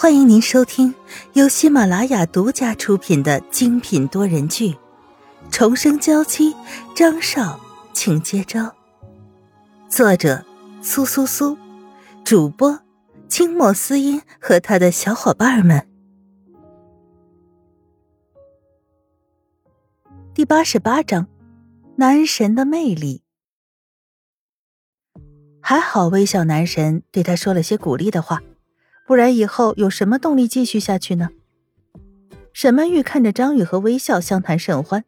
欢迎您收听由喜马拉雅独家出品的精品多人剧《重生娇妻》，张少，请接招。作者：苏苏苏，主播：清墨思音和他的小伙伴们。第八十八章：男神的魅力。还好，微笑男神对他说了些鼓励的话。不然以后有什么动力继续下去呢？沈曼玉看着张宇和微笑相谈甚欢，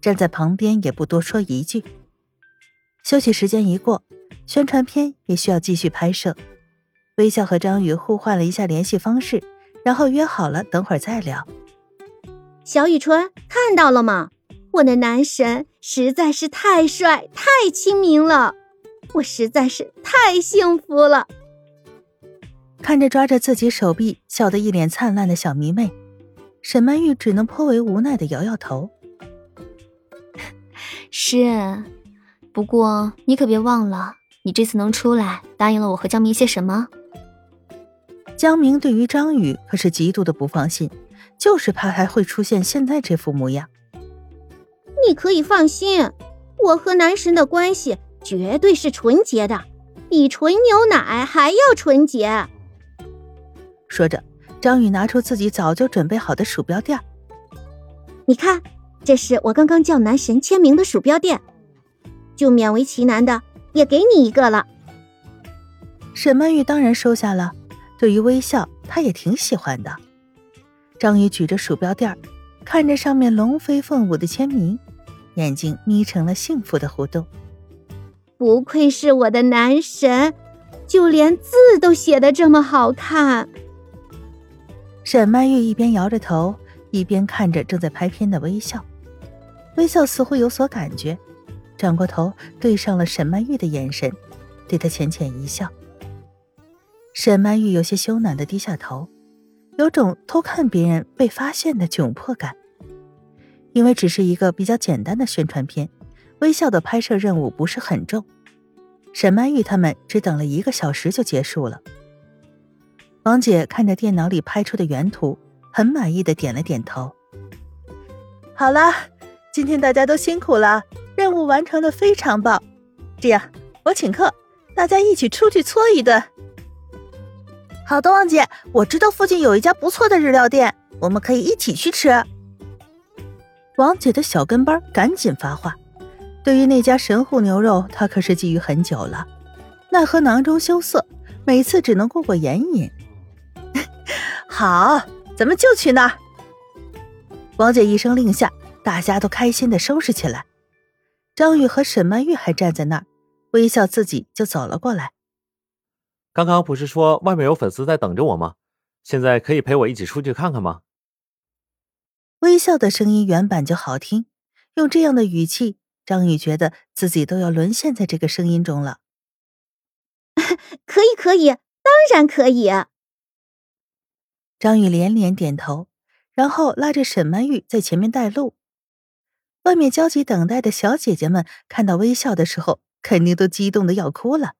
站在旁边也不多说一句。休息时间一过，宣传片也需要继续拍摄。微笑和张宇互换了一下联系方式，然后约好了等会儿再聊。小雨春看到了吗？我的男神实在是太帅、太亲民了，我实在是太幸福了。看着抓着自己手臂笑得一脸灿烂的小迷妹，沈曼玉只能颇为无奈的摇摇头。是，不过你可别忘了，你这次能出来，答应了我和江明些什么？江明对于张宇可是极度的不放心，就是怕他会出现现在这副模样。你可以放心，我和男神的关系绝对是纯洁的，比纯牛奶还要纯洁。说着，张宇拿出自己早就准备好的鼠标垫。你看，这是我刚刚叫男神签名的鼠标垫，就勉为其难的也给你一个了。沈曼玉当然收下了，对于微笑，她也挺喜欢的。张宇举着鼠标垫，看着上面龙飞凤舞的签名，眼睛眯成了幸福的弧度。不愧是我的男神，就连字都写得这么好看。沈曼玉一边摇着头，一边看着正在拍片的微笑。微笑似乎有所感觉，转过头对上了沈曼玉的眼神，对她浅浅一笑。沈曼玉有些羞赧的低下头，有种偷看别人被发现的窘迫感。因为只是一个比较简单的宣传片，微笑的拍摄任务不是很重，沈曼玉他们只等了一个小时就结束了。王姐看着电脑里拍出的原图，很满意的点了点头。好了，今天大家都辛苦了，任务完成的非常棒。这样，我请客，大家一起出去搓一顿。好的，王姐，我知道附近有一家不错的日料店，我们可以一起去吃。王姐的小跟班赶紧发话，对于那家神户牛肉，她可是觊觎很久了，奈何囊中羞涩，每次只能过过眼瘾。好，咱们就去那儿。王姐一声令下，大家都开心的收拾起来。张宇和沈曼玉还站在那儿，微笑自己就走了过来。刚刚不是说外面有粉丝在等着我吗？现在可以陪我一起出去看看吗？微笑的声音原版就好听，用这样的语气，张宇觉得自己都要沦陷在这个声音中了。可以，可以，当然可以。张宇连连点头，然后拉着沈曼玉在前面带路。外面焦急等待的小姐姐们看到微笑的时候，肯定都激动的要哭了。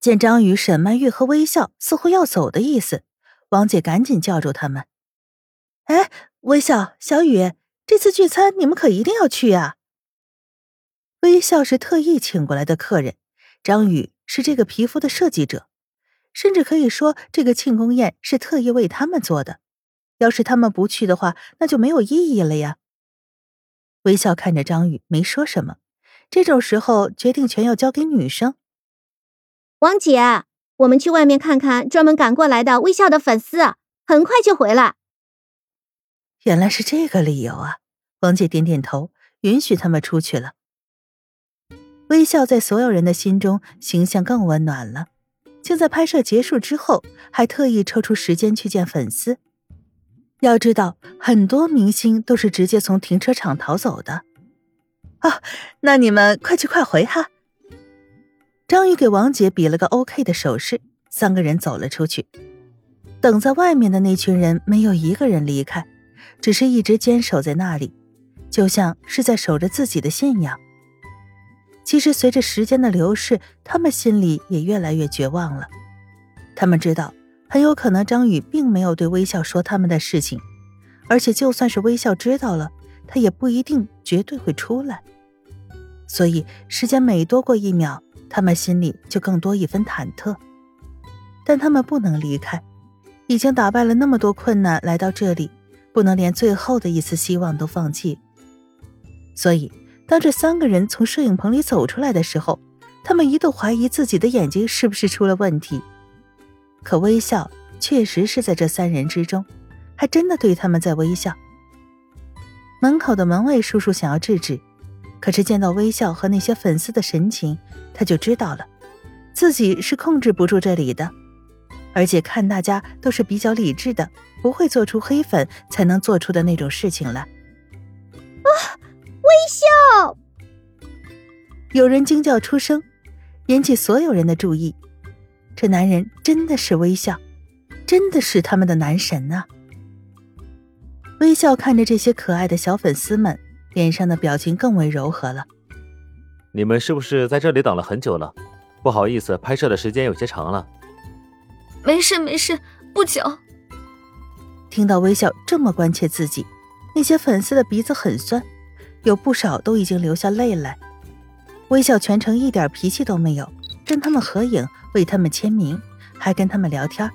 见张宇、沈曼玉和微笑似乎要走的意思，王姐赶紧叫住他们：“哎，微笑、小雨，这次聚餐你们可一定要去呀！”微笑是特意请过来的客人，张宇是这个皮肤的设计者。甚至可以说，这个庆功宴是特意为他们做的。要是他们不去的话，那就没有意义了呀。微笑看着张宇，没说什么。这种时候，决定权要交给女生。王姐，我们去外面看看专门赶过来的微笑的粉丝，很快就回来。原来是这个理由啊！王姐点点头，允许他们出去了。微笑在所有人的心中形象更温暖了。竟在拍摄结束之后，还特意抽出时间去见粉丝。要知道，很多明星都是直接从停车场逃走的。啊，那你们快去快回哈！张宇给王姐比了个 OK 的手势，三个人走了出去。等在外面的那群人没有一个人离开，只是一直坚守在那里，就像是在守着自己的信仰。其实，随着时间的流逝，他们心里也越来越绝望了。他们知道，很有可能张宇并没有对微笑说他们的事情，而且就算是微笑知道了，他也不一定绝对会出来。所以时间每多过一秒，他们心里就更多一分忐忑。但他们不能离开，已经打败了那么多困难来到这里，不能连最后的一丝希望都放弃。所以，当这三个人从摄影棚里走出来的时候，他们一度怀疑自己的眼睛是不是出了问题。可微笑确实是在这三人之中，还真的对他们在微笑。门口的门卫叔叔想要制止，可是见到微笑和那些粉丝的神情，他就知道了，自己是控制不住这里的。而且看大家都是比较理智的，不会做出黑粉才能做出的那种事情来。有人惊叫出声，引起所有人的注意。这男人真的是微笑，真的是他们的男神啊！微笑看着这些可爱的小粉丝们，脸上的表情更为柔和了。你们是不是在这里等了很久了？不好意思，拍摄的时间有些长了。没事没事，不久。听到微笑这么关切自己，那些粉丝的鼻子很酸，有不少都已经流下泪来。微笑全程一点脾气都没有，跟他们合影，为他们签名，还跟他们聊天。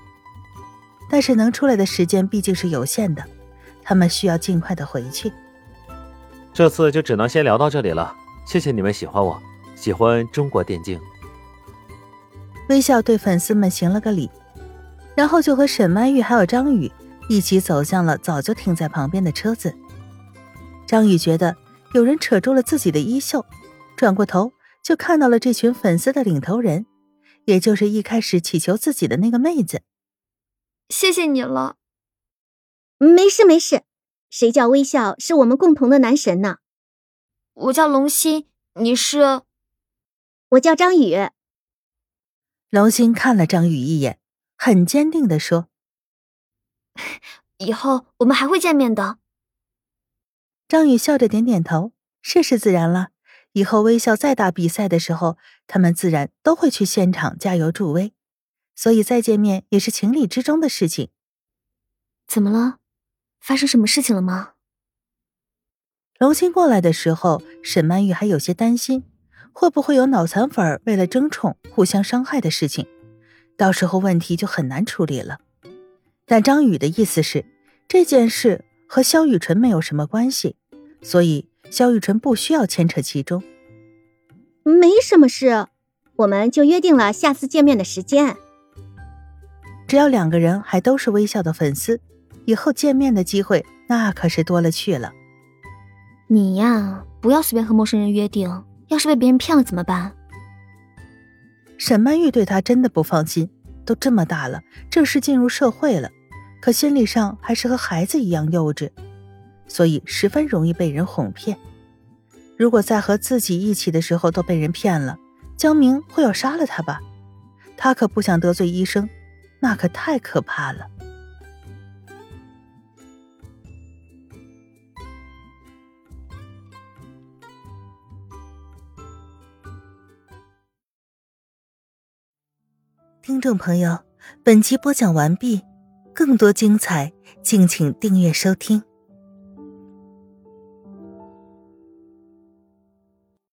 但是能出来的时间毕竟是有限的，他们需要尽快的回去。这次就只能先聊到这里了，谢谢你们喜欢我，喜欢中国电竞。微笑对粉丝们行了个礼。然后就和沈曼玉还有张宇一起走向了早就停在旁边的车子。张宇觉得有人扯住了自己的衣袖，转过头就看到了这群粉丝的领头人，也就是一开始祈求自己的那个妹子。谢谢你了，没事没事。谁叫微笑是我们共同的男神呢？我叫龙心，你是？我叫张宇。龙心看了张宇一眼。很坚定的说：“以后我们还会见面的。”张宇笑着点点头，是是自然了。以后微笑再打比赛的时候，他们自然都会去现场加油助威，所以再见面也是情理之中的事情。怎么了？发生什么事情了吗？龙心过来的时候，沈曼玉还有些担心，会不会有脑残粉为了争宠互相伤害的事情。到时候问题就很难处理了，但张宇的意思是这件事和肖雨辰没有什么关系，所以萧雨辰不需要牵扯其中。没什么事，我们就约定了下次见面的时间。只要两个人还都是微笑的粉丝，以后见面的机会那可是多了去了。你呀，不要随便和陌生人约定，要是被别人骗了怎么办？沈曼玉对他真的不放心，都这么大了，正式进入社会了，可心理上还是和孩子一样幼稚，所以十分容易被人哄骗。如果在和自己一起的时候都被人骗了，江明会要杀了他吧？他可不想得罪医生，那可太可怕了。听众朋友，本集播讲完毕，更多精彩，敬请订阅收听。